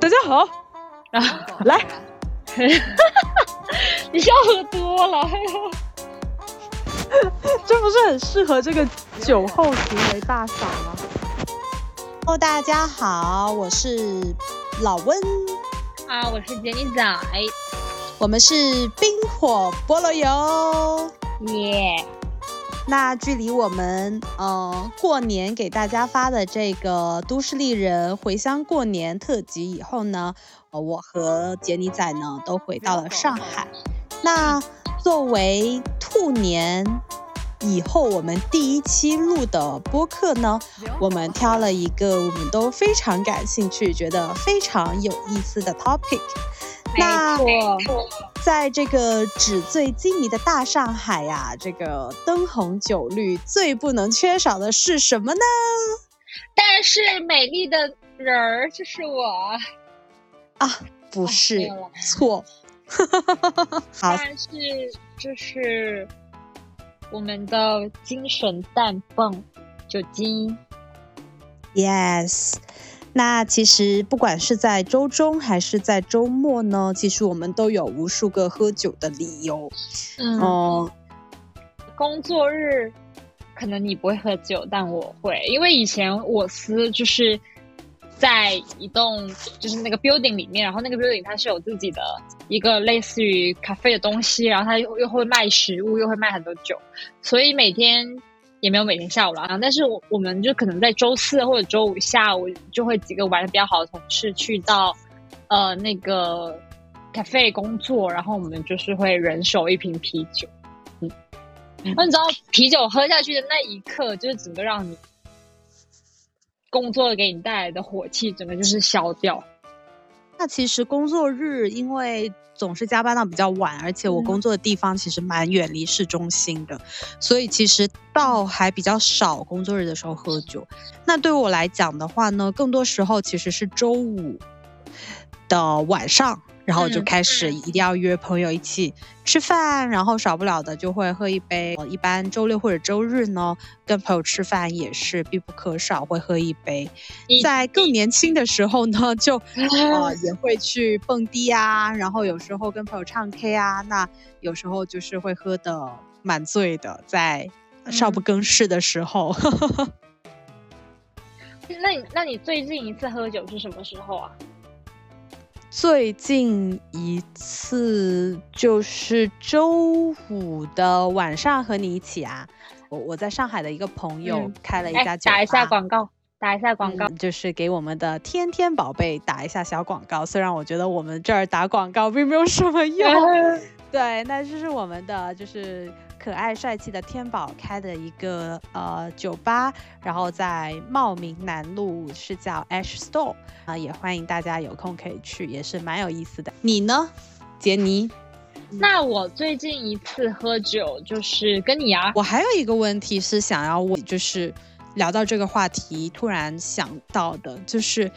大家好，啊，来，你笑喝多了，这不是很适合这个酒后行为大赏吗？Hello，大家好，我是老温，啊，我是杰尼仔，我们是冰火菠萝油。耶、那距离我们呃过年给大家发的这个《都市丽人回乡过年》特辑以后呢，呃，我和杰尼仔呢都回到了上海。那作为兔年以后我们第一期录的播客呢，我们挑了一个我们都非常感兴趣、觉得非常有意思的 topic。那在这个纸醉金迷的大上海呀，这个灯红酒绿，最不能缺少的是什么呢？但是美丽的人儿就是我，啊，不是没有了，错。好，但是就是我们的精神氮泵酒精，Yes，那其实不管是在周中还是在周末呢，其实我们都有无数个喝酒的理由。嗯，哦、工作日可能你不会喝酒，但我会，因为以前我司就是在一栋就是那个 building 里面，然后那个 building 它是有自己的一个类似于咖啡的东西，然后它又又会卖食物，又会卖很多酒，所以每天。也没有每天下午了，但是我我们就可能在周四或者周五下午就会几个玩的比较好的同事去到呃那个 cafe 工作，然后我们就是会人手一瓶啤酒，嗯，那你知道啤酒喝下去的那一刻，就是整个让你工作给你带来的火气，整个就是消掉。那其实工作日因为总是加班到比较晚，而且我工作的地方其实蛮远离市中心的，所以其实倒还比较少工作日的时候喝酒。那对我来讲的话呢，更多时候其实是周五的晚上，然后就嗯开始一定要约朋友一起吃饭，然后少不了的就会喝一杯。呃一般周六或者周日呢，跟朋友吃饭也是必不可少，会喝一杯。在更年轻的时候呢，就 呃也会去蹦迪啊，然后有时候跟朋友唱 K 啊，那有时候就是会喝的蛮醉的，在少不更事的时候。那你那你最近一次喝酒是什么时候啊？最近一次就是周五的晚上和你一起啊，我我在上海的一个朋友嗯开了一哎家酒吧，打一下广告，打一下广告。嗯就是给我们的天天宝贝打一下小广告。虽然我觉得我们这儿打广告并没有什么用，对，那这是我们的就是可爱帅气的天宝开的一个呃酒吧，然后在茂名南路是叫 Ash Store 啊、也欢迎大家有空可以去，也是蛮有意思的。你呢，杰尼？那我最近一次喝酒就是跟你啊，我还有一个问题是想要问，就是聊到这个话题，突然想到的，就是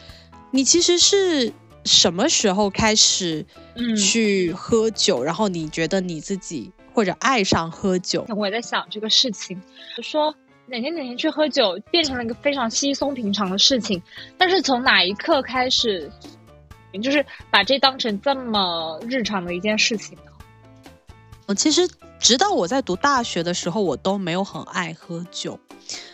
你其实是什么时候开始嗯，去喝酒，然后你觉得你自己或者爱上喝酒？我也在想这个事情，就说哪天哪天去喝酒变成了一个非常稀松平常的事情，但是从哪一刻开始，就是把这当成这么日常的一件事情呢？我其实直到我在读大学的时候，我都没有很爱喝酒。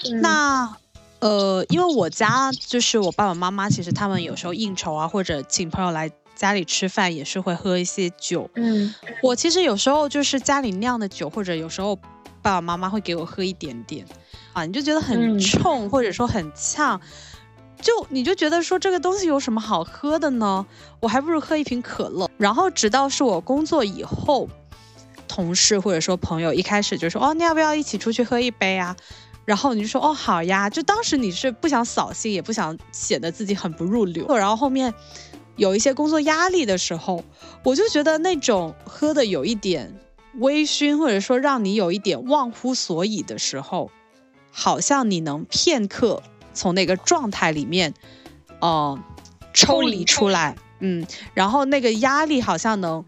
嗯那呃，因为我家就是我爸爸妈妈，其实他们有时候应酬啊，或者请朋友来家里吃饭，也是会喝一些酒。嗯我其实有时候就是家里酿的酒，或者有时候爸爸妈妈会给我喝一点点，啊，你就觉得很嗯冲，或者说很呛，就你就觉得说这个东西有什么好喝的呢？我还不如喝一瓶可乐。然后直到是我工作以后，同事或者说朋友一开始就说哦，你要不要一起出去喝一杯啊？然后你就说哦好呀，就当时你是不想扫兴，也不想显得自己很不入流。然后后面有一些工作压力的时候，我就觉得那种喝的有一点微醺，或者说让你有一点忘乎所以的时候，好像你能片刻从那个状态里面，呃，抽离出来，嗯，然后那个压力好像能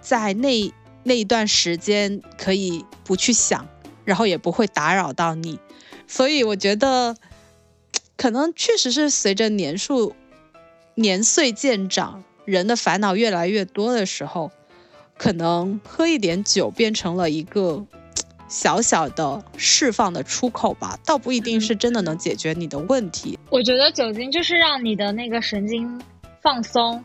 在那那一段时间可以不去想，然后也不会打扰到你，所以我觉得可能确实是随着年数年岁渐长，人的烦恼越来越多的时候，可能喝一点酒变成了一个小小的释放的出口吧，倒不一定是真的能解决你的问题。我觉得酒精就是让你的那个神经放松，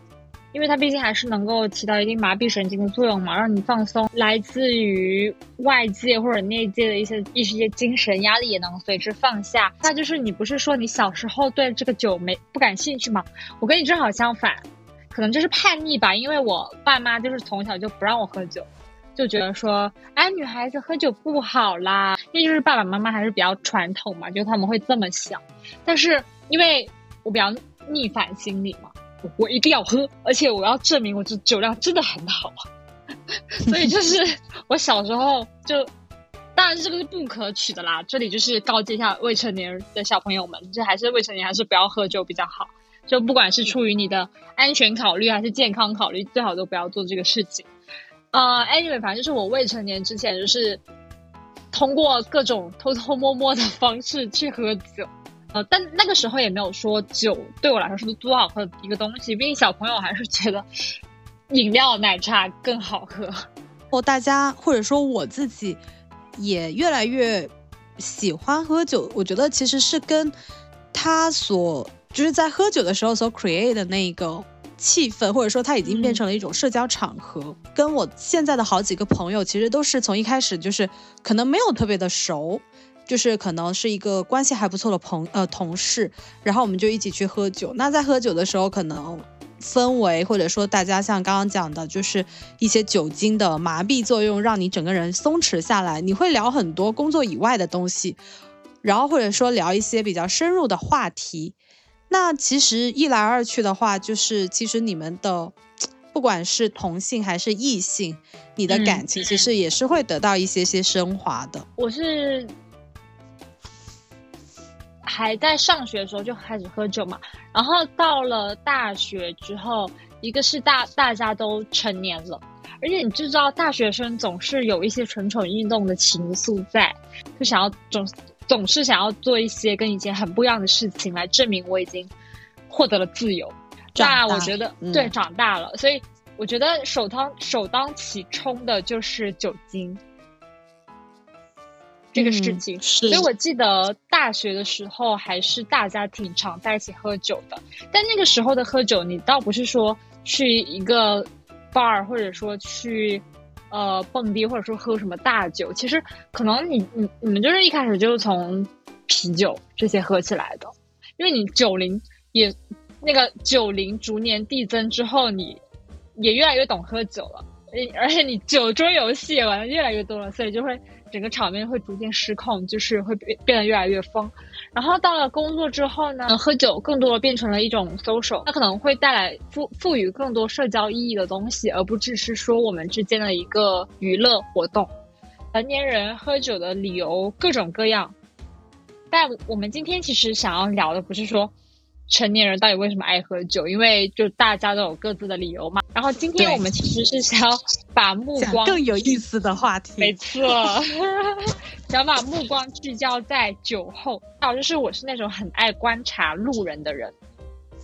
因为它毕竟还是能够起到一定麻痹神经的作用嘛，让你放松。来自于外界或者内界的一些一些精神压力也能随之放下。那就是你不是说你小时候对这个酒没不感兴趣吗？我跟你正好相反，可能就是叛逆吧，因为我爸妈就是从小就不让我喝酒。就觉得说，哎，女孩子喝酒不好啦，那就是爸爸妈妈还是比较传统嘛，就他们会这么想。但是因为我比较逆反心理嘛，我一定要喝，而且我要证明我这酒量真的很好，所以就是我小时候就，当然这个是不可取的啦。这里就是告诫一下未成年的小朋友们，这还是未成年还是不要喝酒比较好。就不管是出于你的安全考虑还是健康考虑，最好都不要做这个事情。呃，anyway，反正就是我未成年之前，就是通过各种偷偷摸摸的方式去喝酒，呃，但那个时候也没有说酒对我来说是多好喝的一个东西，毕竟小朋友还是觉得饮料奶茶更好喝。哦，大家或者说我自己也越来越喜欢喝酒，我觉得其实是跟他所就是在喝酒的时候所 create 的那个。气氛，或者说它已经变成了一种社交场合。跟我现在的好几个朋友，其实都是从一开始就是可能没有特别的熟，就是可能是一个关系还不错的朋呃同事，然后我们就一起去喝酒。那在喝酒的时候，可能氛围或者说大家像刚刚讲的，就是一些酒精的麻痹作用，让你整个人松弛下来。你会聊很多工作以外的东西，然后或者说聊一些比较深入的话题。那其实一来二去的话，就是其实你们的，不管是同性还是异性，你的感情其实也是会得到一些些升华的。我是还在上学的时候就开始喝酒嘛，然后到了大学之后，一个是大大家都成年了，而且你知道大学生总是有一些蠢蠢欲动的情愫在，就想要总。总是想要做一些跟以前很不一样的事情，来证明我已经获得了自由。那我觉得，对，长大了，所以我觉得首当首当其冲的就是酒精这个事情。所以我记得大学的时候，还是大家挺常在一起喝酒的。但那个时候的喝酒，你倒不是说去一个 bar，或者说去。呃，蹦迪或者说喝什么大酒，其实可能你你你们就是一开始就是从啤酒这些喝起来的，因为你酒龄也那个酒龄逐年递增之后，你也越来越懂喝酒了，而且你酒桌游戏也玩的越来越多了，所以就会。整个场面会逐渐失控，就是会变变得越来越疯。然后到了工作之后呢，喝酒更多的变成了一种 social，它可能会带来赋赋予更多社交意义的东西，而不只是说我们之间的一个娱乐活动。成年人喝酒的理由各种各样，但我们今天其实想要聊的不是说。成年人到底为什么爱喝酒？因为就大家都有各自的理由嘛。然后今天我们其实是想要把目光更有意思的话题，没错，想把目光聚焦在酒后。还有就是我是那种很爱观察路人的人，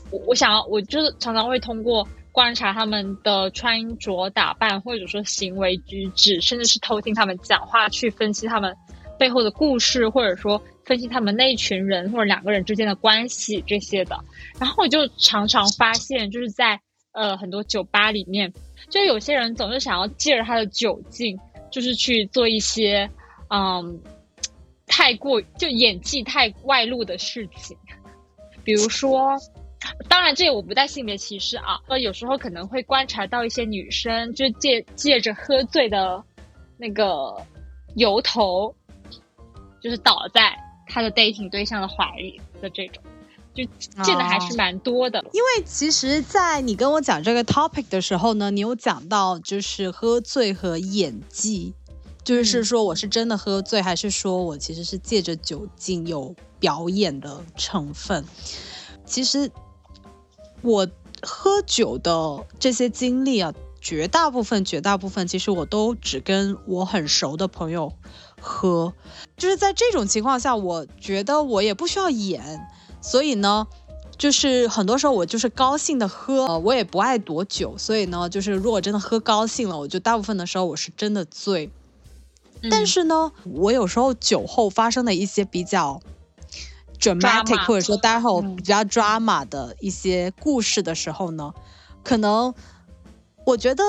我我想要我就是常常会通过观察他们的穿着打扮，或者说行为举止，甚至是偷听他们讲话，去分析他们背后的故事，或者说。分析他们那一群人或者两个人之间的关系这些的，然后我就常常发现，就是在呃很多酒吧里面，就有些人总是想要借着他的酒劲，就是去做一些嗯太过就演技太外露的事情，比如说，当然这我不带性别歧视啊，呃有时候可能会观察到一些女生就借借着喝醉的那个由头，就是倒在。他的 dating 对象的怀里的这种，就见的还是蛮多的。因为其实，在你跟我讲这个 topic 的时候呢，你有讲到就是喝醉和演技，就是说我是真的喝醉，还是说我其实是借着酒精有表演的成分。其实我喝酒的这些经历啊，绝大部分、绝大部分，其实我都只跟我很熟的朋友。喝，就是在这种情况下，我觉得我也不需要演，所以呢，就是很多时候我就是高兴的喝，呃，我也不爱躲酒，所以呢，就是如果真的喝高兴了，我就大部分的时候我是真的醉。但是呢，我有时候酒后发生的一些比较 dramatic，或者说待会比较 drama 的一些故事的时候呢，可能我觉得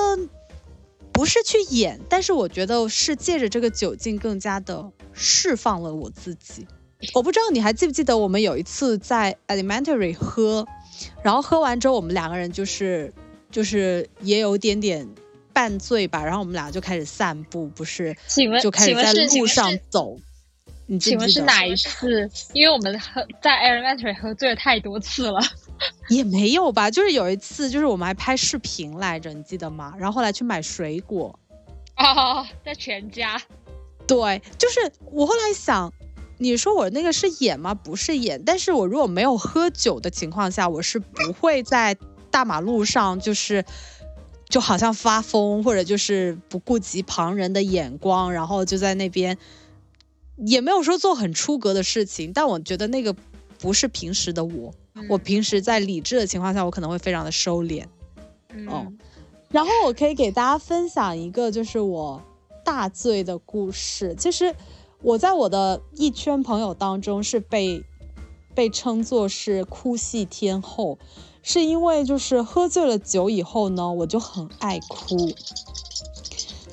不是去演，但是我觉得是借着这个酒劲更加的释放了我自己。我不知道你还记不记得我们有一次在 elementary 喝，然后喝完之后我们两个人就是就是也有点点。半醉吧，然后我们俩就开始散步，不是？请问，就开始在路上走。你请问是哪一次？因为我们喝在 elementary 喝醉了太多次了。也没有吧，就是有一次，就是我们还拍视频来着，你记得吗？然后后来去买水果。哦，在全家。对，就是我后来想，你说我那个是演吗？不是演，但是我如果没有喝酒的情况下，我是不会在大马路上就是。就好像发疯，或者就是不顾及旁人的眼光，然后就在那边，也没有说做很出格的事情。但我觉得那个不是平时的我，我平时在理智的情况下，我可能会非常的收敛。嗯，然后我可以给大家分享一个就是我大醉的故事。其实我在我的一圈朋友当中是被被称作是哭戏天后。是因为就是喝醉了酒以后呢，我就很爱哭。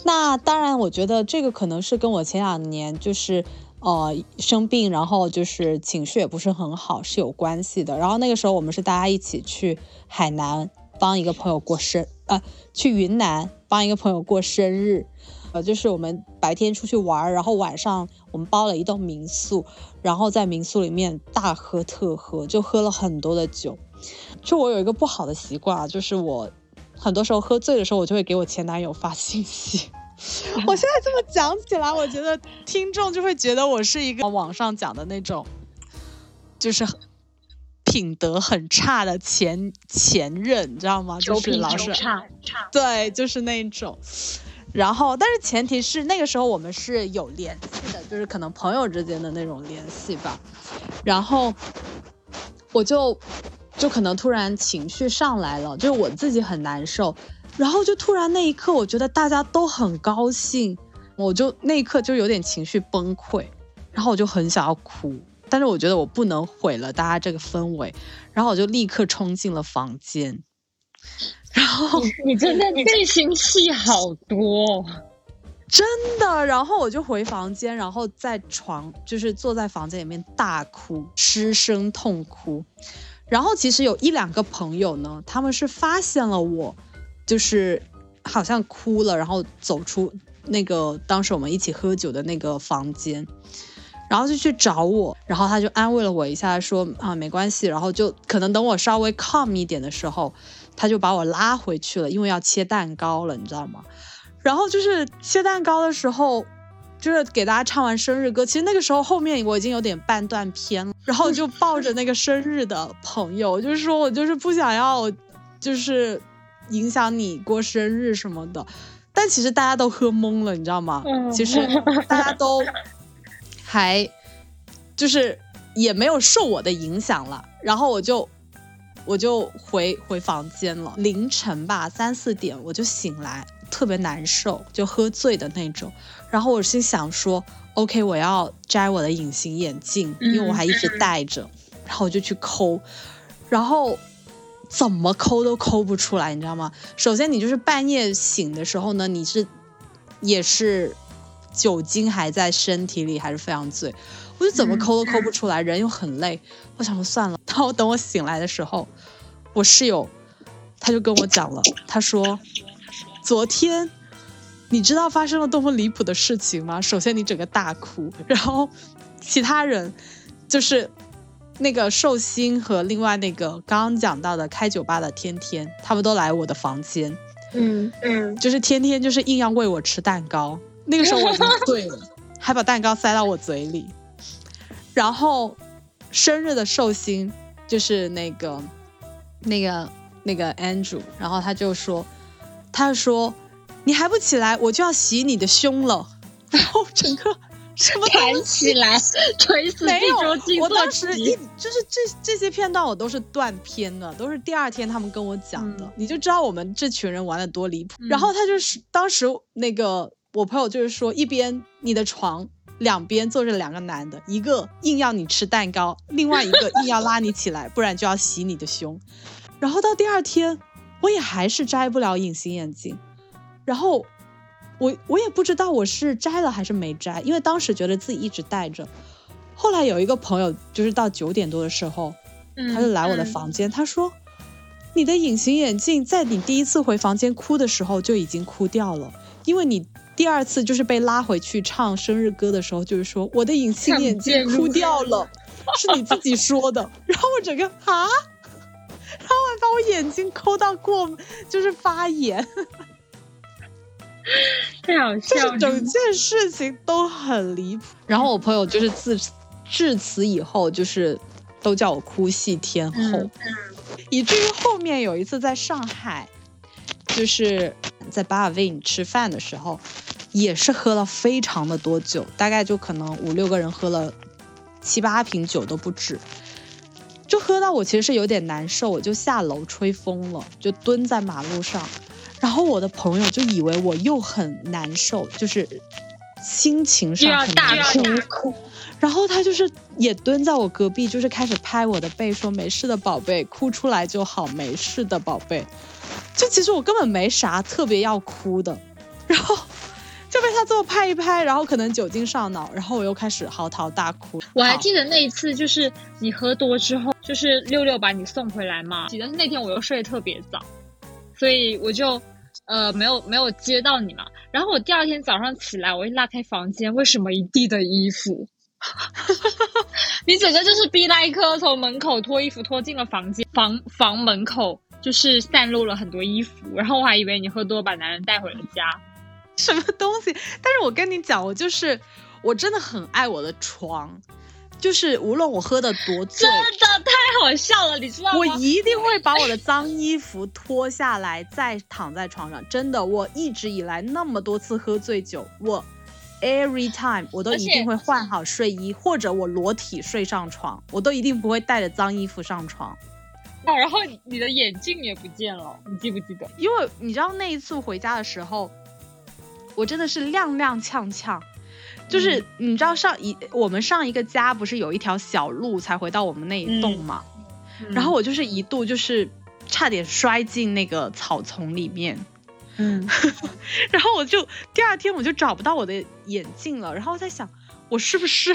那当然，我觉得这个可能是跟我前两年就是呃生病，然后就是情绪也不是很好是有关系的。然后那个时候我们是大家一起去海南帮一个朋友过生，呃，去云南帮一个朋友过生日。呃，就是我们白天出去玩，然后晚上我们包了一栋民宿，然后在民宿里面大喝特喝，就喝了很多的酒。就我有一个不好的习惯，就是我很多时候喝醉的时候，我就会给我前男友发信息。我现在这么讲起来，我觉得听众就会觉得我是一个网上讲的那种，就是品德很差的前前任，你知道吗？就是老是差对，就是那种。然后，但是前提是那个时候我们是有联系的，就是可能朋友之间的那种联系吧。然后我就。就可能突然情绪上来了，就是我自己很难受，然后就突然那一刻，我觉得大家都很高兴，我就那一刻就有点情绪崩溃，然后我就很想要哭，但是我觉得我不能毁了大家这个氛围，然后我就立刻冲进了房间，然后你真的内心戏好多，真的，然后我就回房间，然后在床就是坐在房间里面大哭，失声痛哭。然后其实有一两个朋友呢，他们是发现了我，就是好像哭了，然后走出那个当时我们一起喝酒的那个房间，然后就去找我，然后他就安慰了我一下，说啊没关系，然后就可能等我稍微 calm 一点的时候，他就把我拉回去了，因为要切蛋糕了，你知道吗？然后就是切蛋糕的时候。就是给大家唱完生日歌，其实那个时候后面我已经有点半断片了，然后就抱着那个生日的朋友，就是说我就是不想要，就是影响你过生日什么的。但其实大家都喝懵了，你知道吗？其实大家都还就是也没有受我的影响了。然后我就我就回回房间了，凌晨吧三四点我就醒来。特别难受，就喝醉的那种。然后我心想说，OK，我要摘我的隐形眼镜，因为我还一直戴着。然后我就去抠，然后怎么抠都抠不出来，你知道吗？首先你就是半夜醒的时候呢，你是也是酒精还在身体里，还是非常醉。我就怎么抠都抠不出来，人又很累。我想说算了。然后等我醒来的时候，我室友他就跟我讲了，他说。昨天，你知道发生了多么离谱的事情吗？首先，你整个大哭，然后其他人就是那个寿星和另外那个刚刚讲到的开酒吧的天天，他们都来我的房间。嗯嗯，就是天天就是硬要喂我吃蛋糕，那个时候我已经 醉了，还把蛋糕塞到我嘴里。然后生日的寿星就是那个那个那个 Andrew，然后他就说。他说：“你还不起来，我就要洗你的胸了。”然后整个什么弹起来，锤死没有我做当时一就是这这些片段我都是断片的，都是第二天他们跟我讲的，嗯你就知道我们这群人玩的多离谱。嗯然后他就是当时那个我朋友就是说，一边你的床两边坐着两个男的，一个硬要你吃蛋糕，另外一个硬要拉你起来，不然就要洗你的胸。然后到第二天，我也还是摘不了隐形眼镜，然后我我也不知道我是摘了还是没摘，因为当时觉得自己一直戴着。后来有一个朋友，就是到九点多的时候，嗯他就来我的房间，他说：“你的隐形眼镜在你第一次回房间哭的时候就已经哭掉了，因为你第二次就是被拉回去唱生日歌的时候，就是说我的隐形眼镜哭掉了，是你自己说的。”然后我整个啊，然后还把我眼睛抠到过，就是发炎，太好就笑了。是整件事情都很离谱。然后我朋友就是自至此以后就是都叫我哭戏天后。嗯以至于后面有一次在上海，就是在巴尔维吃饭的时候，也是喝了非常的多酒，大概就可能五六个人喝了七八瓶酒都不止，就喝到我其实是有点难受，我就下楼吹风了，就蹲在马路上，然后我的朋友就以为我又很难受，就是心情上很大哭，然后他就是也蹲在我隔壁，就是开始拍我的背，说没事的宝贝，哭出来就好，没事的宝贝。就其实我根本没啥特别要哭的，然后就被他这么拍一拍，然后可能酒精上脑，然后我又开始嚎啕大哭。我还记得那一次，就是你喝多之后，就是六六把你送回来嘛。记得那天我又睡得特别早，所以我就呃没有没有接到你嘛。然后我第二天早上起来，我一拉开房间，为什么一地的衣服？你整个就是逼来克从门口脱衣服脱进了房间，房房门口就是散落了很多衣服，然后我还以为你喝多把男人带回了家。什么东西？但是我跟你讲，我就是我真的很爱我的床，就是无论我喝的多醉真，的太好笑了，你知道吗？我一定会把我的脏衣服脱下来，再躺在床上。真的，我一直以来那么多次喝醉酒，我 every time 我都一定会换好睡衣，或者我裸体睡上床，我都一定不会带着脏衣服上床。啊，然后你的眼镜也不见了，你记不记得？因为你知道那一次回家的时候，我真的是踉踉跄跄。就是嗯。你知道上一我们上一个家不是有一条小路才回到我们那一栋嗯。嘛，然后我就是一度就是差点摔进那个草丛里面，嗯，然后我就第二天我就找不到我的眼镜了，然后我在想我是不是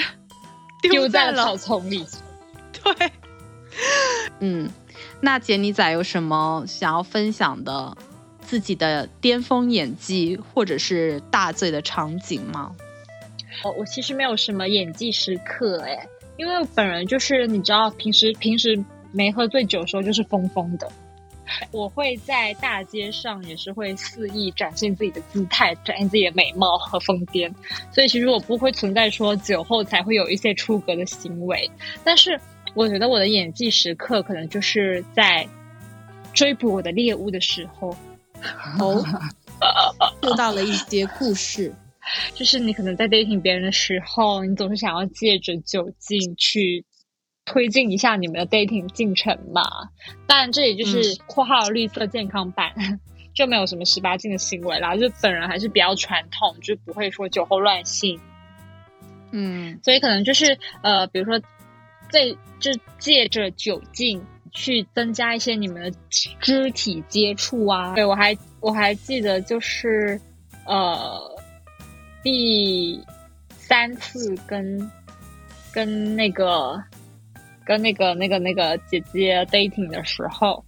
丢在在了？草丛里。对，嗯，那杰尼仔有什么想要分享的自己的巅峰演技或者是大醉的场景吗？我我其实没有什么演技时刻哎，因为我本人就是你知道，平时平时没喝醉酒的时候就是疯疯的。我会在大街上也是会肆意展现自己的姿态，展现自己的美貌和疯癫，所以其实我不会存在说酒后才会有一些出格的行为。但是我觉得我的演技时刻可能就是在追捕我的猎物的时候，哦，受到了一些故事。就是你可能在 dating 别人的时候，你总是想要借着酒劲去推进一下你们的 dating 进程嘛。当然，这也就是嗯括号绿色健康版，就没有什么十八禁的行为啦。就本人还是比较传统，就不会说酒后乱性，嗯所以可能就是呃，比如说这就借着酒劲。去增加一些你们的肢体接触啊，对我还我还记得就是呃第三次跟跟那个跟那个那个那个姐姐 dating 的时候，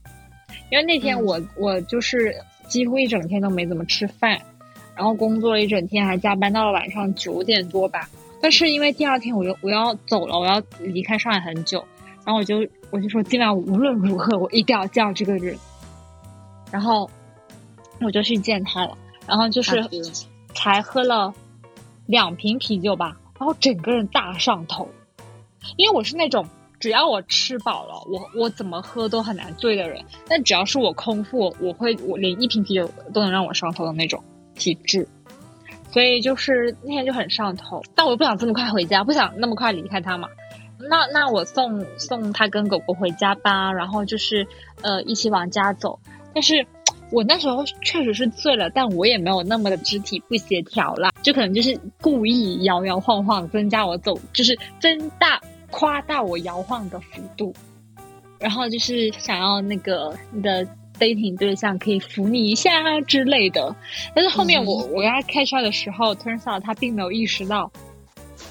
因为那天嗯。我、我就是几乎一整天都没怎么吃饭，然后工作了一整天，还加班到了晚上九点多吧。但是因为第二天我又我要走了，我要离开上海很久，然后我就我就说今晚无论如何我一定要见到这个人，然后我就去见他了，然后就是才喝了两瓶啤酒吧，然后整个人大上头，因为我是那种只要我吃饱了，我我怎么喝都很难醉的人，但只要是我空腹，我会我连一瓶啤酒都能让我上头的那种体质，所以就是那天就很上头，但我不想这么快回家，不想那么快离开他嘛。那那我送送他跟狗狗回家吧，然后就是呃一起往家走。但是我那时候确实是醉了，但我也没有那么的肢体不协调啦，就可能就是故意摇摇晃晃，增加我走，就是增大夸大我摇晃的幅度，然后就是想要那个你的 dating 对象可以扶你一下之类的。但是后面我我跟他开车的时候，turns out 他并没有意识到。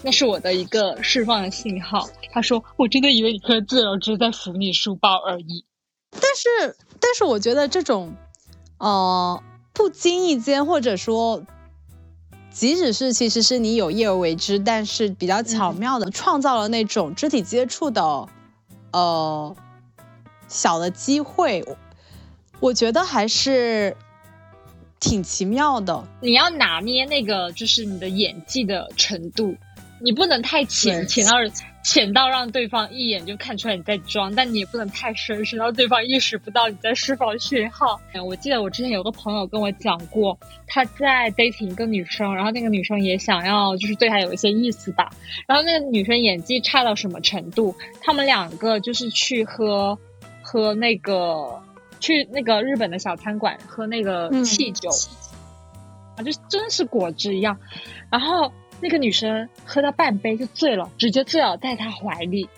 那是我的一个释放的信号。他说：“我真的以为你喝醉了，只是在扶你书包而已。”但是，但是我觉得这种，呃，不经意间，或者说，即使是其实是你有意而为之，但是比较巧妙的创造了那种肢体接触的，呃，小的机会，我觉得还是挺奇妙的。你要拿捏那个，就是你的演技的程度。你不能太浅，浅到浅到让对方一眼就看出来你在装，但你也不能太深，深到对方意识不到你在释放讯号。我记得我之前有个朋友跟我讲过，他在 dating 一个女生，然后那个女生也想要就是对他有一些意思吧，然后那个女生演技差到什么程度？他们两个就是去喝喝那个去那个日本的小餐馆喝那个汽酒，啊，就真是果汁一样，然后。那个女生喝到半杯就醉了，直接醉倒在他怀里，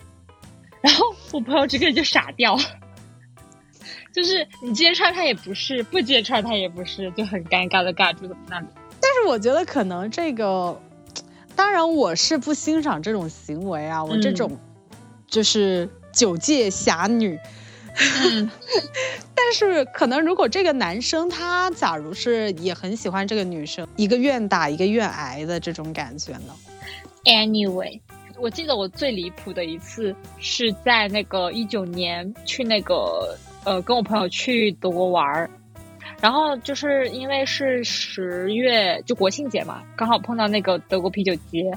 然后我朋友这个人就傻掉，就是你揭穿他也不是，不揭穿他也不是，就很尴尬的尬住在那里。但是我觉得可能这个，当然我是不欣赏这种行为啊，我这种就是酒界侠女。但是可能如果这个男生他假如是也很喜欢这个女生，一个愿打一个愿挨的这种感觉呢？Anyway，我记得我最离谱的一次是在那个一九年去那个呃跟我朋友去德国玩儿，然后就是因为是十月就国庆节嘛，刚好碰到那个德国啤酒节，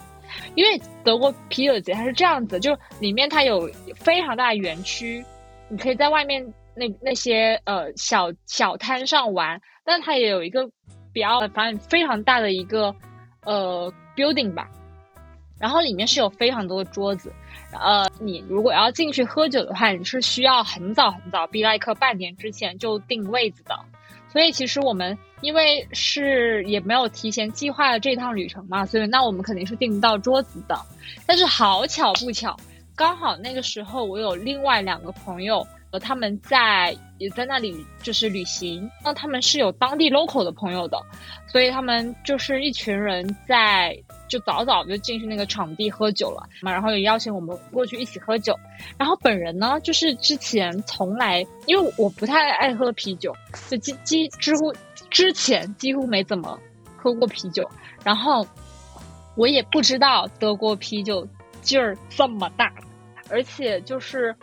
因为德国啤酒节它是这样子，就里面它有非常大的园区。你可以在外面那那些呃小小摊上玩，但它也有一个比较反正非常大的一个呃 building 吧，然后里面是有非常多的桌子，呃，你如果要进去喝酒的话，你是需要很早很早，比来克半年之前就定位子的，所以其实我们因为是也没有提前计划了这趟旅程嘛，所以那我们肯定是订不到桌子的，但是好巧不巧。刚好那个时候，我有另外两个朋友，呃，他们在也在那里就是旅行。那他们是有当地 local 的朋友的，所以他们就是一群人在就早早就进去那个场地喝酒了嘛，然后也邀请我们过去一起喝酒。然后本人呢，就是之前从来因为我不太爱喝啤酒，就几几几乎之前几乎没怎么喝过啤酒，然后我也不知道德国啤酒劲儿这么大。而且就是，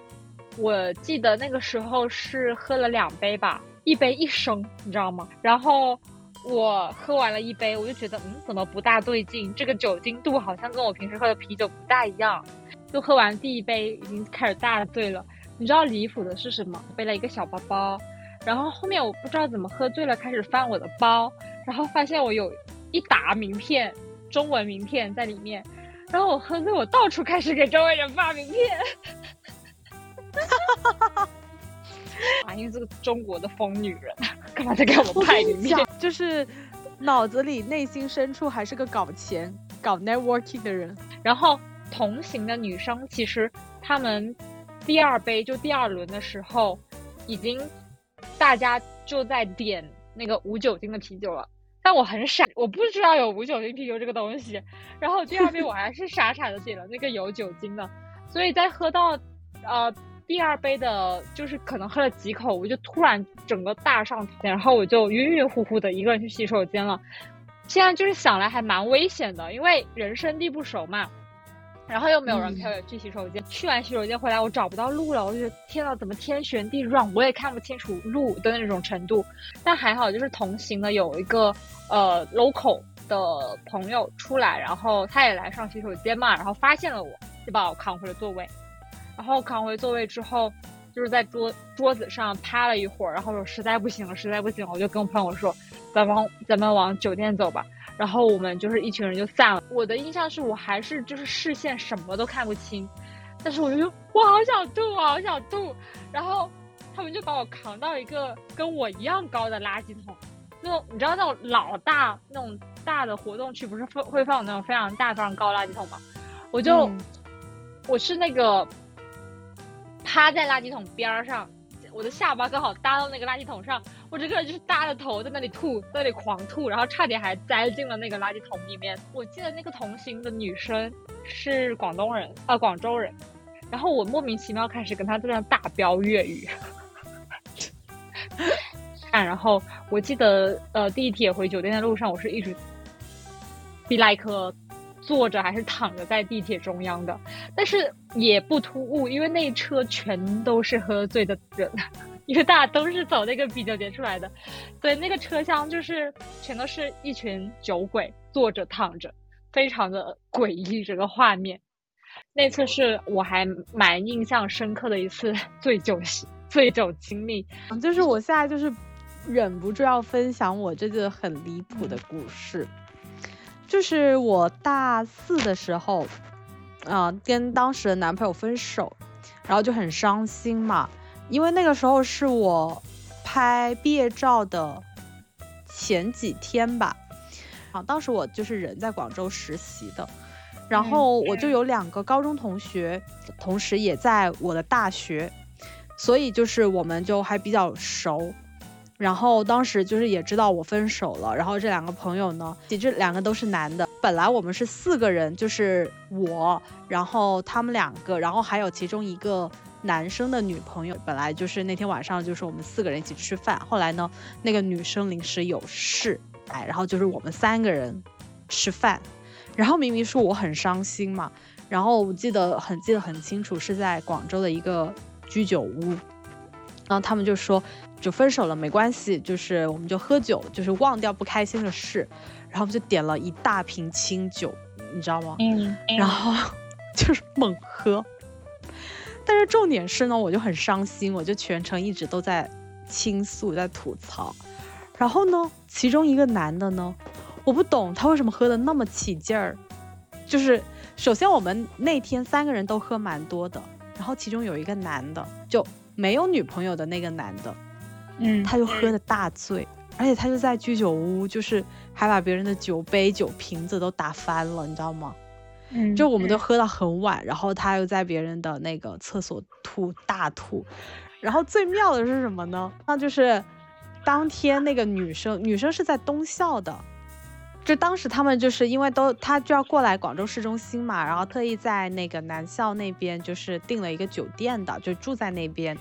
我记得那个时候是喝了两杯吧，一杯一升，你知道吗？然后我喝完了一杯，我就觉得，嗯，怎么不大对劲？这个酒精度好像跟我平时喝的啤酒不大一样。就喝完第一杯，已经开始大醉了。你知道离谱的是什么？背了一个小包包，然后后面我不知道怎么喝醉了，开始翻我的包，然后发现我有一沓名片，中文名片在里面。然后我喝醉，我到处开始给周围人发名片，啊，因为这个中国的疯女人，干嘛在给我们拍名片？就是脑子里、内心深处还是个搞钱、搞 networking 的人。然后同行的女生，其实她们第二杯就第二轮的时候，已经大家就在点那个无酒精的啤酒了。但我很傻，我不知道有无酒精啤酒这个东西。然后第二杯我还是傻傻的点了那个有酒精的，所以在喝到呃第二杯的，就是可能喝了几口，我就突然整个大上头，然后我就晕晕乎乎的一个人去洗手间了。现在就是想来还蛮危险的，因为人生地不熟嘛。然后又没有人陪我去洗手间，去完洗手间回来我找不到路了，我就觉得天呐，怎么天旋地转，我也看不清楚路的那种程度。但还好，就是同行的有一个呃 local 的朋友出来，然后他也来上洗手间嘛，然后发现了我，就把我扛回了座位。然后扛回座位之后，就是在桌桌子上趴了一会儿，然后说实在不行了，实在不行了，我就跟我朋友说，咱往咱们往酒店走吧。然后我们就是一群人就散了。我的印象是我还是就是视线什么都看不清，但是我就说我好想吐啊，好想吐。然后他们就把我扛到一个跟我一样高的垃圾桶，那种你知道那种老大那种大的活动区不是会会放那种非常大非常高垃圾桶吗？我就、嗯我是那个趴在垃圾桶边儿上，我的下巴刚好搭到那个垃圾桶上，我整个人就是搭着头在那里吐，在那里狂吐，然后差点还栽进了那个垃圾桶里面。我记得那个同行的女生是广东人，呃，广州人，然后我莫名其妙开始跟她在那大飙粤语。看，然后我记得，呃，地铁回酒店的路上，我是一直 be like 坐着还是躺着在地铁中央的，但是也不突兀，因为那一车全都是喝醉的人，因为大家都是走那个啤酒节出来的，所以那个车厢就是全都是一群酒鬼坐着躺着，非常的诡异这个画面。那次是我还蛮印象深刻的一次醉酒醉酒经历，就是我现在就是忍不住要分享我这个很离谱的故事，就是我大四的时候，啊、跟当时的男朋友分手，然后就很伤心嘛，因为那个时候是我拍毕业照的前几天吧，啊，当时我就是人在广州实习的。然后我就有两个高中同学，同时也在我的大学，所以就是我们就还比较熟。然后当时就是也知道我分手了，然后这两个朋友呢，其实两个都是男的。本来我们是四个人，就是我，然后他们两个，然后还有其中一个男生的女朋友。本来就是那天晚上就是我们四个人一起吃饭，后来呢，那个女生临时有事，哎，然后就是我们三个人吃饭。然后明明说我很伤心嘛，然后我记得很记得很清楚，是在广州的一个居酒屋，然后他们就说就分手了没关系，就是我们就喝酒，就是忘掉不开心的事，然后我们就点了一大瓶清酒，你知道吗？嗯，然后 就是猛喝，但是重点是呢，我就很伤心，我就全程一直都在倾诉，在吐槽。然后呢，其中一个男的呢，我不懂他为什么喝的那么起劲儿，就是首先我们那天三个人都喝蛮多的，然后其中有一个男的就没有女朋友的那个男的，嗯，他就喝的大醉，而且他就在居酒屋，就是还把别人的酒杯、酒瓶子都打翻了，你知道吗？嗯，就我们都喝到很晚，然后他又在别人的那个厕所吐大吐，然后最妙的是什么呢？那就是当天那个女生，女生是在东校的，就当时他们就是因为都他就要过来广州市中心嘛，然后特意在那个南校那边就是订了一个酒店的，就住在那边。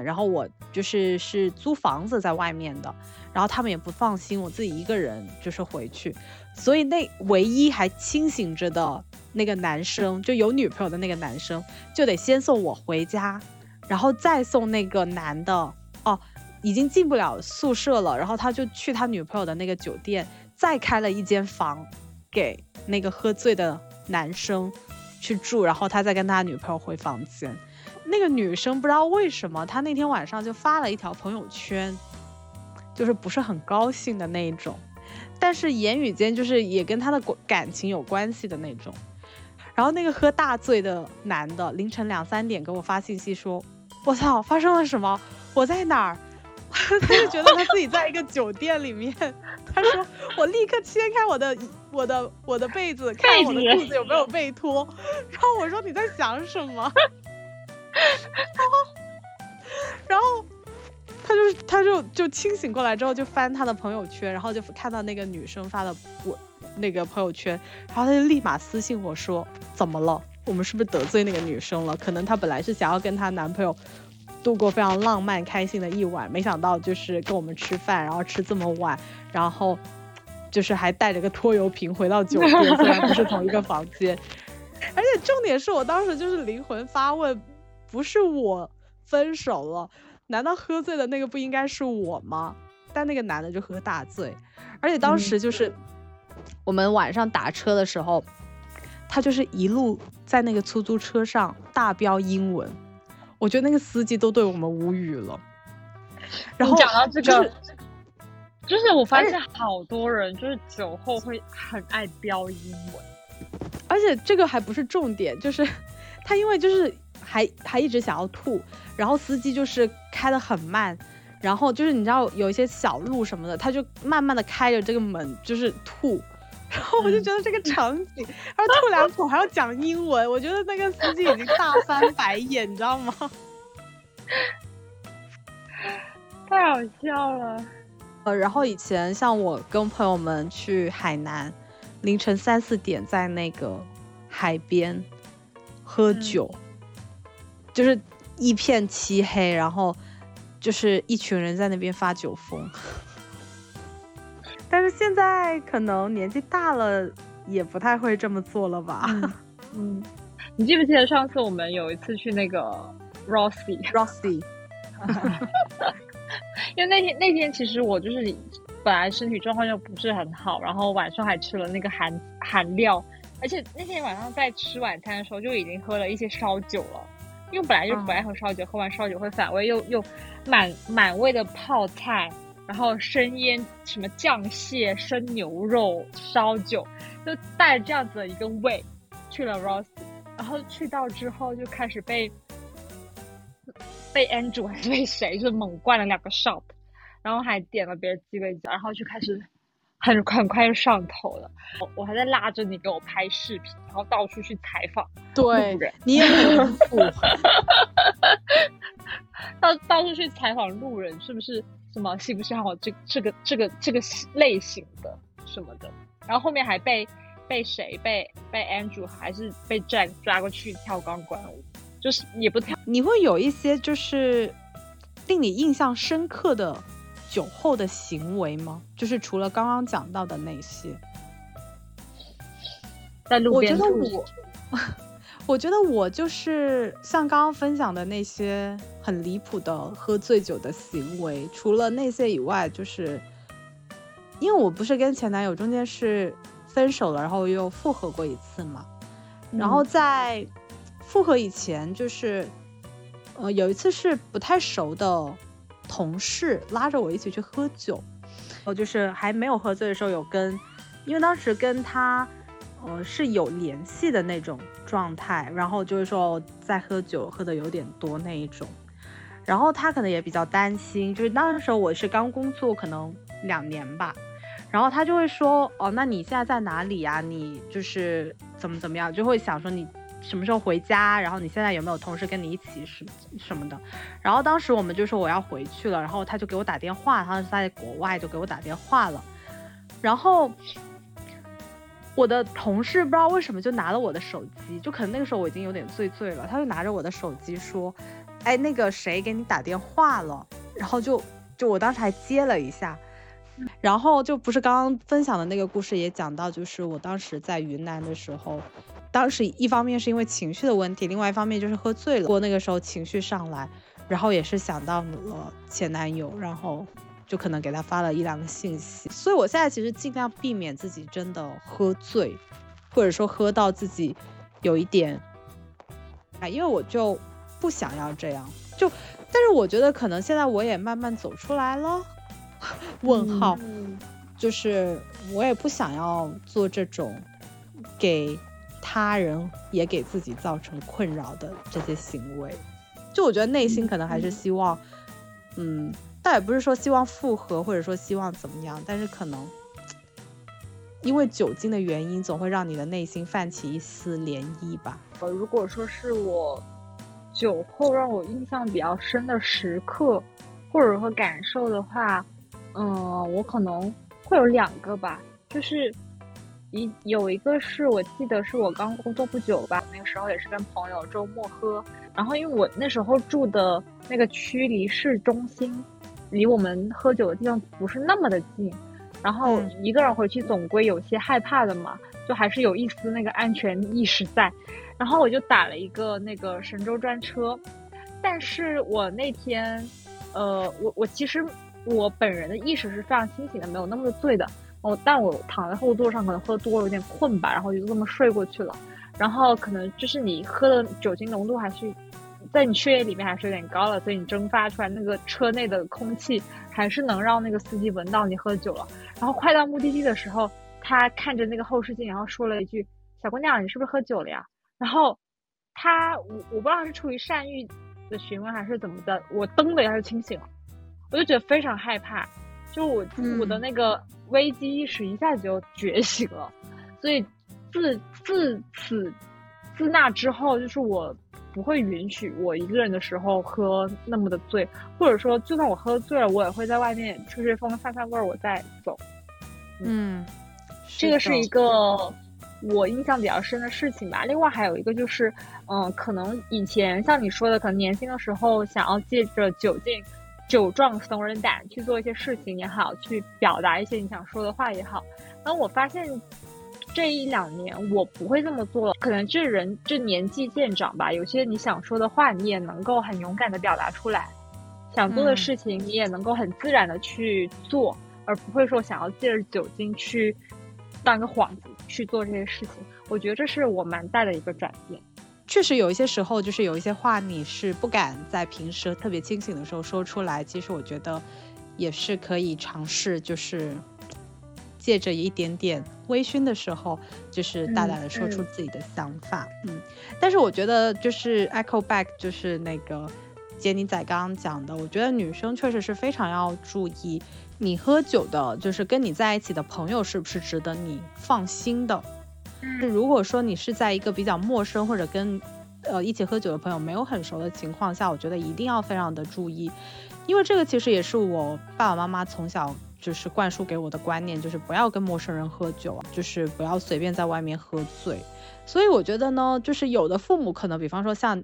然后我就是是租房子在外面的，然后他们也不放心我自己一个人就是回去，所以那唯一还清醒着的那个男生，就有女朋友的那个男生，就得先送我回家，然后再送那个男的哦，已经进不了宿舍了，然后他就去他女朋友的那个酒店，再开了一间房给那个喝醉的男生去住，然后他再跟他女朋友回房间。那个女生不知道为什么，她那天晚上就发了一条朋友圈，就是不是很高兴的那一种，但是言语间就是也跟她的感情有关系的那种。然后那个喝大醉的男的凌晨两三点给我发信息说：“我操，发生了什么？我在哪儿？”他 就觉得他自己在一个酒店里面。他说：“我立刻掀开我的我的我的被子，看我的裤子有没有被脱。”然后我说：“你在想什么？” 然后，然后他就他就就清醒过来之后，就翻他的朋友圈，然后就看到那个女生发的我那个朋友圈，然后他就立马私信我说：“怎么了？我们是不是得罪那个女生了？可能她本来是想要跟她男朋友度过非常浪漫开心的一晚，没想到就是跟我们吃饭，然后吃这么晚，然后就是还带着个拖油瓶回到酒店，虽然不是同一个房间。”而且重点是我当时就是灵魂发问，不是我分手了，难道喝醉的那个不应该是我吗？但那个男的就喝大醉，而且当时就是我们晚上打车的时候，他就是一路在那个出租车上大飙英文，我觉得那个司机都对我们无语了。然后讲到这个，就是就是我发现好多人就是酒后会很爱飙英文，而且这个还不是重点，就是 他因为就是还还一直想要吐，然后司机就是开的很慢，然后就是你知道有一些小路什么的，他就慢慢的开着这个门就是吐，然后我就觉得这个场景，然后吐两口还要讲英文，我觉得那个司机已经大翻白眼，你知道吗？太好笑了。呃，然后以前像我跟朋友们去海南，凌晨三四点在那个海边喝酒，就是一片漆黑，然后就是一群人在那边发酒疯。但是现在可能年纪大了，也不太会这么做了吧？嗯，你记不记得上次我们有一次去那个 Rossi Rossi，因为那天那天其实我就是本来身体状况就不是很好，然后晚上还吃了那个韩韩料，而且那天晚上在吃晚餐的时候就已经喝了一些烧酒了，因为本来就不爱喝烧酒，喝完烧酒会反胃，又又满满胃的泡菜，然后生腌什么酱蟹、生牛肉、烧酒，就带着这样子的一个胃去了 Rossi，然后去到之后就开始被。被 Andrew 还是被谁，就是猛灌了两个 shot，然后还点了别人鸡尾酒，然后就开始很很快就上头了。我我还在拉着你给我拍视频，然后到处去采访对路人，你也很富，到到处去采访路人，是不是什么喜不喜欢我这这个这个这个类型的什么的？然后后面还被被谁被被 Andrew 还是被 Jack 抓过去跳钢管舞。就是也不跳，你会有一些就是令你印象深刻的酒后的行为吗？就是除了刚刚讲到的那些，在路边我觉得我，我觉得我就是像刚刚分享的那些很离谱的喝醉酒的行为，除了那些以外，就是因为我不是跟前男友中间是分手了，然后又复合过一次嘛，然后在。复合以前就是，呃，有一次是不太熟的同事拉着我一起去喝酒，我就是还没有喝醉的时候有跟，因为当时跟他，呃，是有联系的那种状态，然后就是说在喝酒喝的有点多那一种，然后他可能也比较担心，就是那时候我是刚工作可能两年吧，然后他就会说，哦，那你现在在哪里呀？你就是怎么怎么样，就会想说你。什么时候回家？然后你现在有没有同事跟你一起什什么的？然后当时我们就说我要回去了，然后他就给我打电话，他是在国外就给我打电话了。然后我的同事不知道为什么就拿了我的手机，就可能那个时候我已经有点醉醉了，他就拿着我的手机说：“哎，那个谁给你打电话了？”然后就就我当时还接了一下，然后就不是刚刚分享的那个故事也讲到，就是我当时在云南的时候。当时一方面是因为情绪的问题，另外一方面就是喝醉了。过那个时候情绪上来，然后也是想到了前男友，然后就可能给他发了一两个信息。所以我现在其实尽量避免自己真的喝醉，或者说喝到自己有一点，啊，因为我就不想要这样。就，但是我觉得可能现在我也慢慢走出来了。问号，就是我也不想要做这种给。他人也给自己造成困扰的这些行为，就我觉得内心可能还是希望，嗯，倒也不是说希望复合，或者说希望怎么样，但是可能因为酒精的原因，总会让你的内心泛起一丝涟漪吧。呃，如果说是我酒后让我印象比较深的时刻，或者说感受的话，嗯，我可能会有两个吧，就是。一有一个是我记得是我刚工作不久吧，那个时候也是跟朋友周末喝，然后因为我那时候住的那个区离市中心，离我们喝酒的地方不是那么的近，然后一个人回去总归有些害怕的嘛，就还是有一丝那个安全意识在，然后我就打了一个那个神州专车，但是我那天，呃，我我其实我本人的意识是非常清醒的，没有那么的醉的。哦，但我躺在后座上，可能喝多了有点困吧，然后就这么睡过去了。然后可能就是你喝的酒精浓度还是在你血液里面还是有点高了，所以你蒸发出来那个车内的空气还是能让那个司机闻到你喝酒了。然后快到目的地的时候，他看着那个后视镜，然后说了一句：“小姑娘，你是不是喝酒了呀？”然后他我我不知道是出于善意的询问还是怎么的，我噔的一下就清醒了，我就觉得非常害怕，就我我的那个危机意识一下子就觉醒了，所以自自此。自那之后，就是我不会允许我一个人的时候喝那么的醉，或者说，就算我喝醉了，我也会在外面吹吹风、散散味儿，我再走。嗯，这个是一个我印象比较深的事情吧。另外还有一个就是，嗯，可能以前像你说的，可能年轻的时候想要借着酒劲酒壮怂人胆去做一些事情也好，去表达一些你想说的话也好。那我发现。这一两年我不会这么做了，可能这人这年纪渐长吧，有些你想说的话，你也能够很勇敢的表达出来，想做的事情你也能够很自然的去做，而不会说想要借着酒精去当一个幌子去做这些事情。我觉得这是我蛮大的一个转变。确实有一些时候，就是有一些话你是不敢在平时特别清醒的时候说出来，其实我觉得也是可以尝试，就是。借着一点点微醺的时候，就是大胆的说出自己的想法，嗯。但是我觉得就是 echo back，就是那个杰尼仔刚刚讲的，我觉得女生确实是非常要注意，你喝酒的，就是跟你在一起的朋友是不是值得你放心的。如果说你是在一个比较陌生或者跟呃一起喝酒的朋友没有很熟的情况下，我觉得一定要非常的注意，因为这个其实也是我爸爸妈妈从小。就是灌输给我的观念，就是不要跟陌生人喝酒，就是不要随便在外面喝醉。所以我觉得呢，就是有的父母可能，比方说像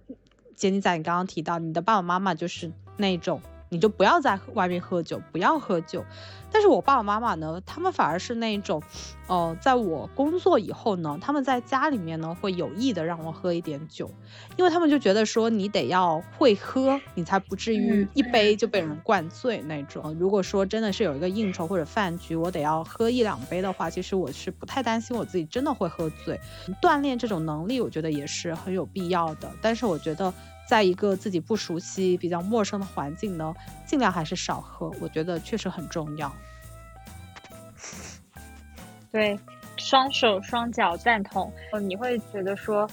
杰尼仔，你刚刚提到你的爸爸妈妈就是那种。你就不要在外面喝酒，不要喝酒。但是我爸爸妈妈呢，他们反而是那种，呃，在我工作以后呢，他们在家里面呢会有意的让我喝一点酒，因为他们就觉得说你得要会喝，你才不至于一杯就被人灌醉那种。如果说真的是有一个应酬或者饭局，我得要喝一两杯的话，其实我是不太担心我自己真的会喝醉。锻炼这种能力，我觉得也是很有必要的。但是我觉得。在一个自己不熟悉、比较陌生的环境呢，尽量还是少喝，我觉得确实很重要。对，双手双脚赞同。你会觉得说，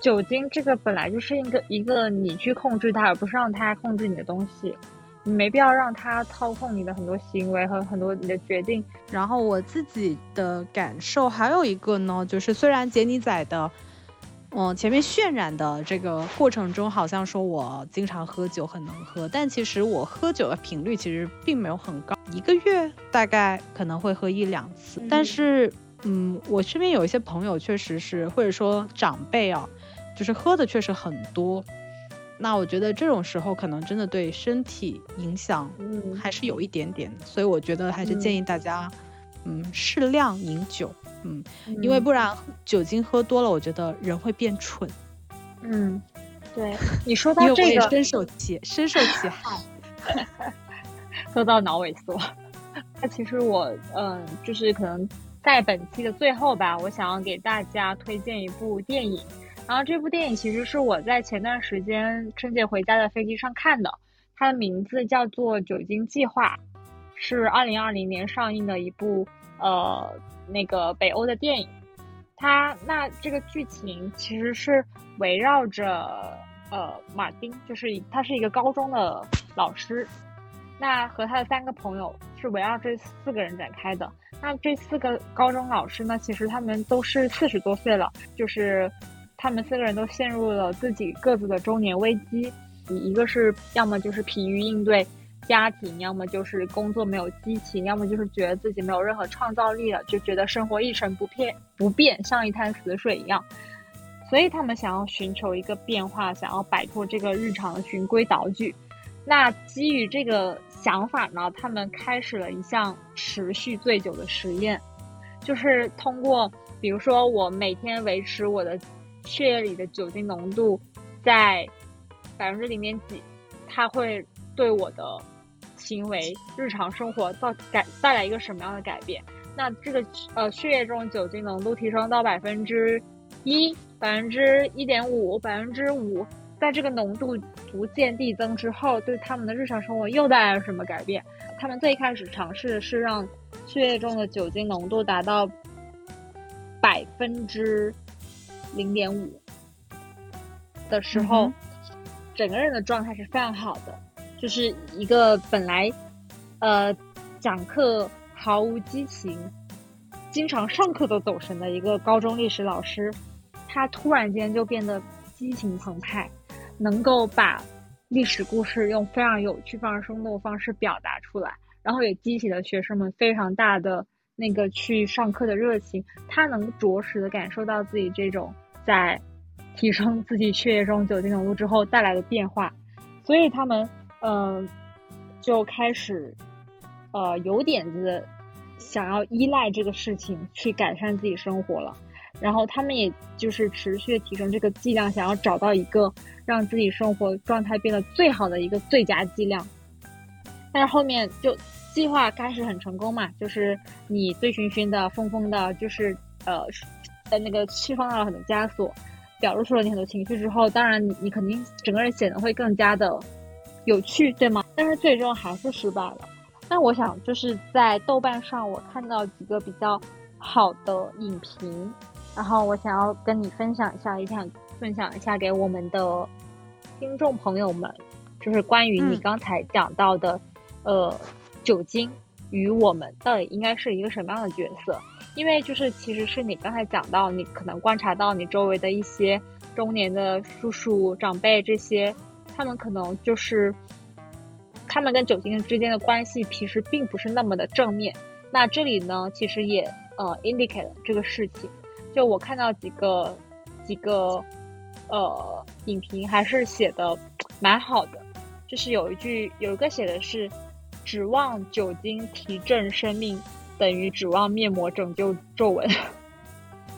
酒精这个本来就是一个一个你去控制它，而不是让它控制你的东西。你没必要让它操控你的很多行为和很多你的决定。然后我自己的感受还有一个呢，就是虽然杰尼仔的。嗯，前面渲染的这个过程中，好像说我经常喝酒，很能喝，但其实我喝酒的频率其实并没有很高，一个月大概可能会喝一两次。但是，嗯，我身边有一些朋友确实是，或者说长辈啊，就是喝的确实很多。那我觉得这种时候可能真的对身体影响，嗯，还是有一点点。所以我觉得还是建议大家，嗯，适量饮酒。嗯，因为不然酒精喝多了，我觉得人会变蠢。嗯，对，你说到这个，深受其深受其害，喝到脑萎缩。那其实我，嗯，就是可能在本期的最后吧，我想要给大家推荐一部电影。然后这部电影其实是我在前段时间春节回家的飞机上看的，它的名字叫做《酒精计划》，是二零二零年上映的一部，呃。那个北欧的电影，它那这个剧情其实是围绕着呃马丁，就是他是一个高中的老师，那和他的三个朋友是围绕这四个人展开的。那这四个高中老师呢，其实他们都是四十多岁了，就是他们四个人都陷入了自己各自的中年危机，一个是要么就是疲于应对。家庭要么就是工作没有激情，要么就是觉得自己没有任何创造力了，就觉得生活一成不变，不变像一滩死水一样。所以他们想要寻求一个变化，想要摆脱这个日常的循规蹈矩。那基于这个想法呢，他们开始了一项持续醉酒的实验，就是通过，比如说我每天维持我的血液里的酒精浓度在百分之零点几，它会对我的。行为日常生活到改带来一个什么样的改变？那这个呃血液中酒精浓度提升到百分之一、百分之一点五、百分之五，在这个浓度逐渐递增之后，对他们的日常生活又带来了什么改变？他们最开始尝试的是让血液中的酒精浓度达到百分之零点五的时候，整个人的状态是非常好的，就是一个本来呃讲课毫无激情。经常上课都走神的一个高中历史老师，他突然间就变得激情澎湃，能够把历史故事用非常有趣、非常生动的方式表达出来，然后也激起了学生们非常大的那个去上课的热情。他能着实的感受到自己这种在提升自己 血液中酒精浓度之后带来的变化，所以他们嗯就开始呃有点子。想要依赖这个事情去改善自己生活了，然后他们也就是持续提升这个剂量，想要找到一个让自己生活状态变得最好的一个最佳剂量。但是后面就计划开始很成功嘛，就是你醉醺醺的、疯疯的，就是呃在那个释放了很多枷锁，表露出了你很多情绪之后，当然你你肯定整个人显得会更加的有趣，对吗？但是最终还是失败了。那我想就是在豆瓣上，我看到几个比较好的影评，然后我想要跟你分享一下，也想分享一下给我们的听众朋友们，就是关于你刚才讲到的，呃，酒精与我们到底应该是一个什么样的角色？因为就是其实是你刚才讲到，你可能观察到你周围的一些中年的叔叔长辈这些，他们可能就是。他们跟酒精之间的关系其实并不是那么的正面。那这里呢，其实也呃 indicate 这个事情。就我看到几个几个呃影评还是写的蛮好的，就是有一句有一个写的是“指望酒精提振生命，等于指望面膜拯救皱纹”。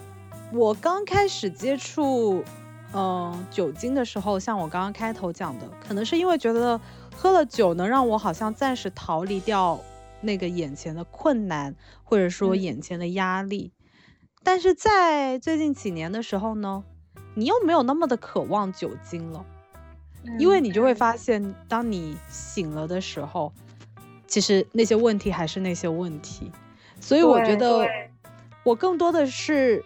我刚开始接触嗯酒精的时候，像我刚刚开头讲的，可能是因为觉得。喝了酒能让我好像暂时逃离掉那个眼前的困难，或者说眼前的压力。但是在最近几年的时候呢，你又没有那么的渴望酒精了，因为你就会发现，当你醒了的时候，其实那些问题还是那些问题。所以我觉得，我更多的是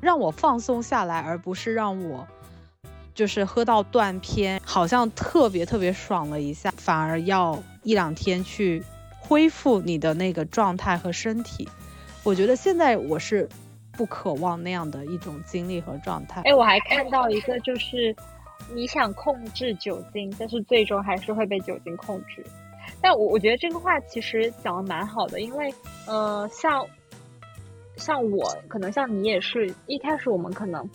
让我放松下来，而不是让我。就是喝到断片，好像特别特别爽了一下，反而要一两天去恢复你的那个状态和身体。我觉得现在我是不渴望那样的一种经历和状态。哎，我还看到一个，就是你想控制酒精，但是最终还是会被酒精控制。但我我觉得这个话其实讲的蛮好的，因为呃，像像我，可能像你也是一开始我们可能。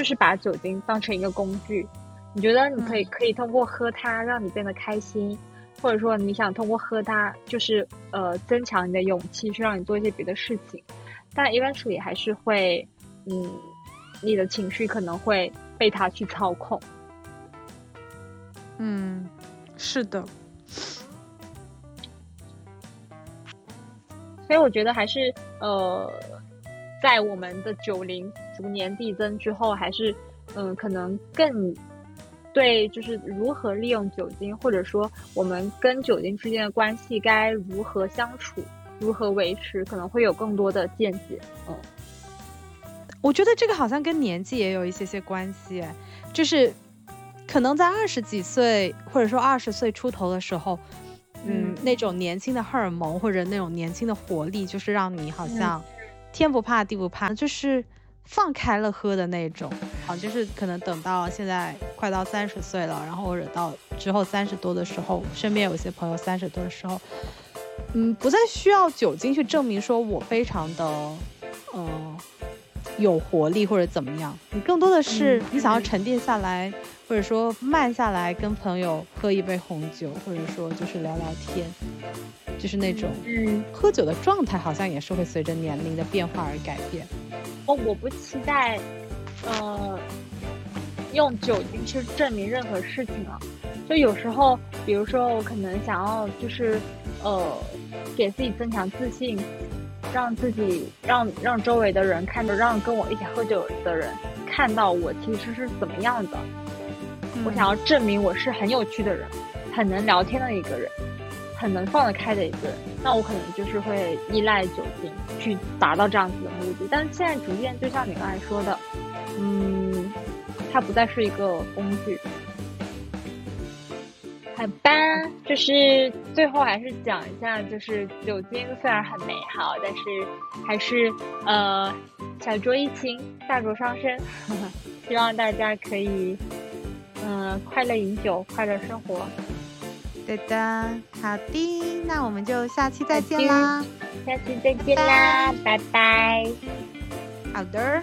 就是把酒精当成一个工具，你觉得你可以可以通过喝它让你变得开心，或者说你想通过喝它就是呃增强你的勇气去让你做一些别的事情，但 eventually 还是会嗯你的情绪可能会被它去操控。嗯，是的。所以我觉得还是呃。在我们的酒龄逐年递增之后，还是嗯，可能更对，就是如何利用酒精，或者说我们跟酒精之间的关系该如何相处，如何维持，可能会有更多的见解。嗯，我觉得这个好像跟年纪也有一些些关系，就是可能在二十几岁，或者说二十岁出头的时候，嗯，那种年轻的荷尔蒙或者那种年轻的活力，就是让你好像。天不怕地不怕，就是放开了喝的那种。啊，就是可能等到现在快到三十岁了，然后或者到之后三十多的时候，身边有些朋友三十多的时候，嗯，不再需要酒精去证明说我非常的，呃，有活力或者怎么样，你更多的是你想要沉淀下来，或者说慢下来跟朋友喝一杯红酒，或者说就是聊聊天。就是那种，嗯，喝酒的状态好像也是会随着年龄的变化而改变。哦，我不期待，呃，用酒精去证明任何事情啊。就有时候，比如说我可能想要，就是呃，给自己增强自信，让自己让让周围的人看着，让跟我一起喝酒的人看到我其实是怎么样的。我想要证明我是很有趣的人，很能聊天的一个人，很能放得开的一个人，那我可能就是会依赖酒精去达到这样子的目的。但是现在逐渐，就像你刚才说的，嗯，它不再是一个工具。好吧，就是最后还是讲一下，就是酒精虽然很美好，但是还是呃小酌怡情，大酌伤身。希望大家可以嗯、快乐饮酒，快乐生活。对的，好的，那我们就下期再见啦。下期再见啦，拜拜。好的。